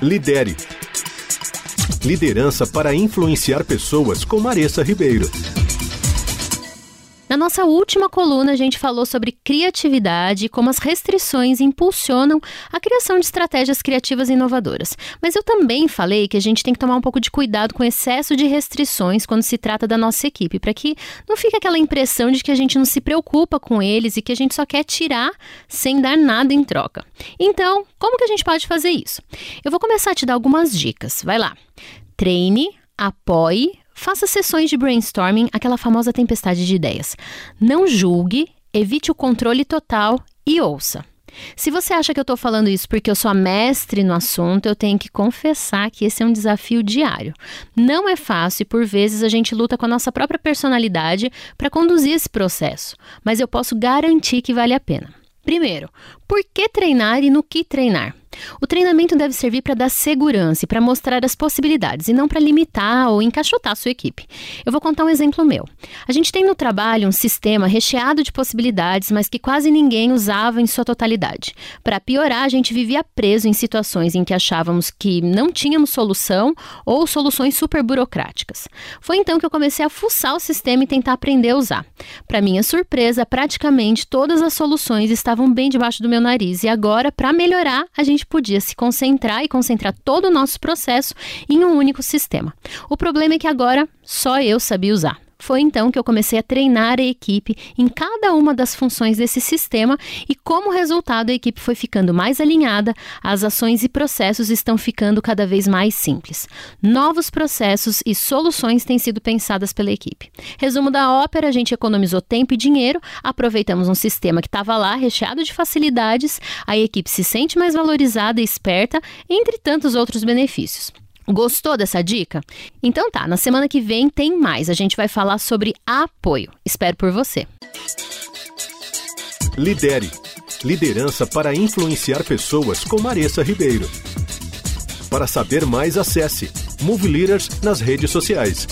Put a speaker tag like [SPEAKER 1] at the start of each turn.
[SPEAKER 1] Lidere. Liderança para influenciar pessoas com Maressa Ribeiro.
[SPEAKER 2] Na nossa última coluna, a gente falou sobre criatividade e como as restrições impulsionam a criação de estratégias criativas e inovadoras. Mas eu também falei que a gente tem que tomar um pouco de cuidado com o excesso de restrições quando se trata da nossa equipe, para que não fique aquela impressão de que a gente não se preocupa com eles e que a gente só quer tirar sem dar nada em troca. Então, como que a gente pode fazer isso? Eu vou começar a te dar algumas dicas. Vai lá. Treine, apoie, Faça sessões de brainstorming, aquela famosa tempestade de ideias. Não julgue, evite o controle total e ouça. Se você acha que eu estou falando isso porque eu sou a mestre no assunto, eu tenho que confessar que esse é um desafio diário. Não é fácil e, por vezes, a gente luta com a nossa própria personalidade para conduzir esse processo, mas eu posso garantir que vale a pena. Primeiro, por que treinar e no que treinar? O treinamento deve servir para dar segurança e para mostrar as possibilidades, e não para limitar ou encaixotar a sua equipe. Eu vou contar um exemplo meu. A gente tem no trabalho um sistema recheado de possibilidades, mas que quase ninguém usava em sua totalidade. Para piorar, a gente vivia preso em situações em que achávamos que não tínhamos solução ou soluções super burocráticas. Foi então que eu comecei a fuçar o sistema e tentar aprender a usar. Para minha surpresa, praticamente todas as soluções estavam bem debaixo do meu nariz, e agora, para melhorar, a gente podia se concentrar e concentrar todo o nosso processo em um único sistema. O problema é que agora só eu sabia usar. Foi então que eu comecei a treinar a equipe em cada uma das funções desse sistema e, como resultado, a equipe foi ficando mais alinhada, as ações e processos estão ficando cada vez mais simples. Novos processos e soluções têm sido pensadas pela equipe. Resumo da ópera: a gente economizou tempo e dinheiro, aproveitamos um sistema que estava lá, recheado de facilidades, a equipe se sente mais valorizada e esperta, entre tantos outros benefícios. Gostou dessa dica? Então tá, na semana que vem tem mais. A gente vai falar sobre apoio. Espero por você.
[SPEAKER 1] Lidere. Liderança para influenciar pessoas com Maressa Ribeiro. Para saber mais, acesse Move Leaders nas redes sociais.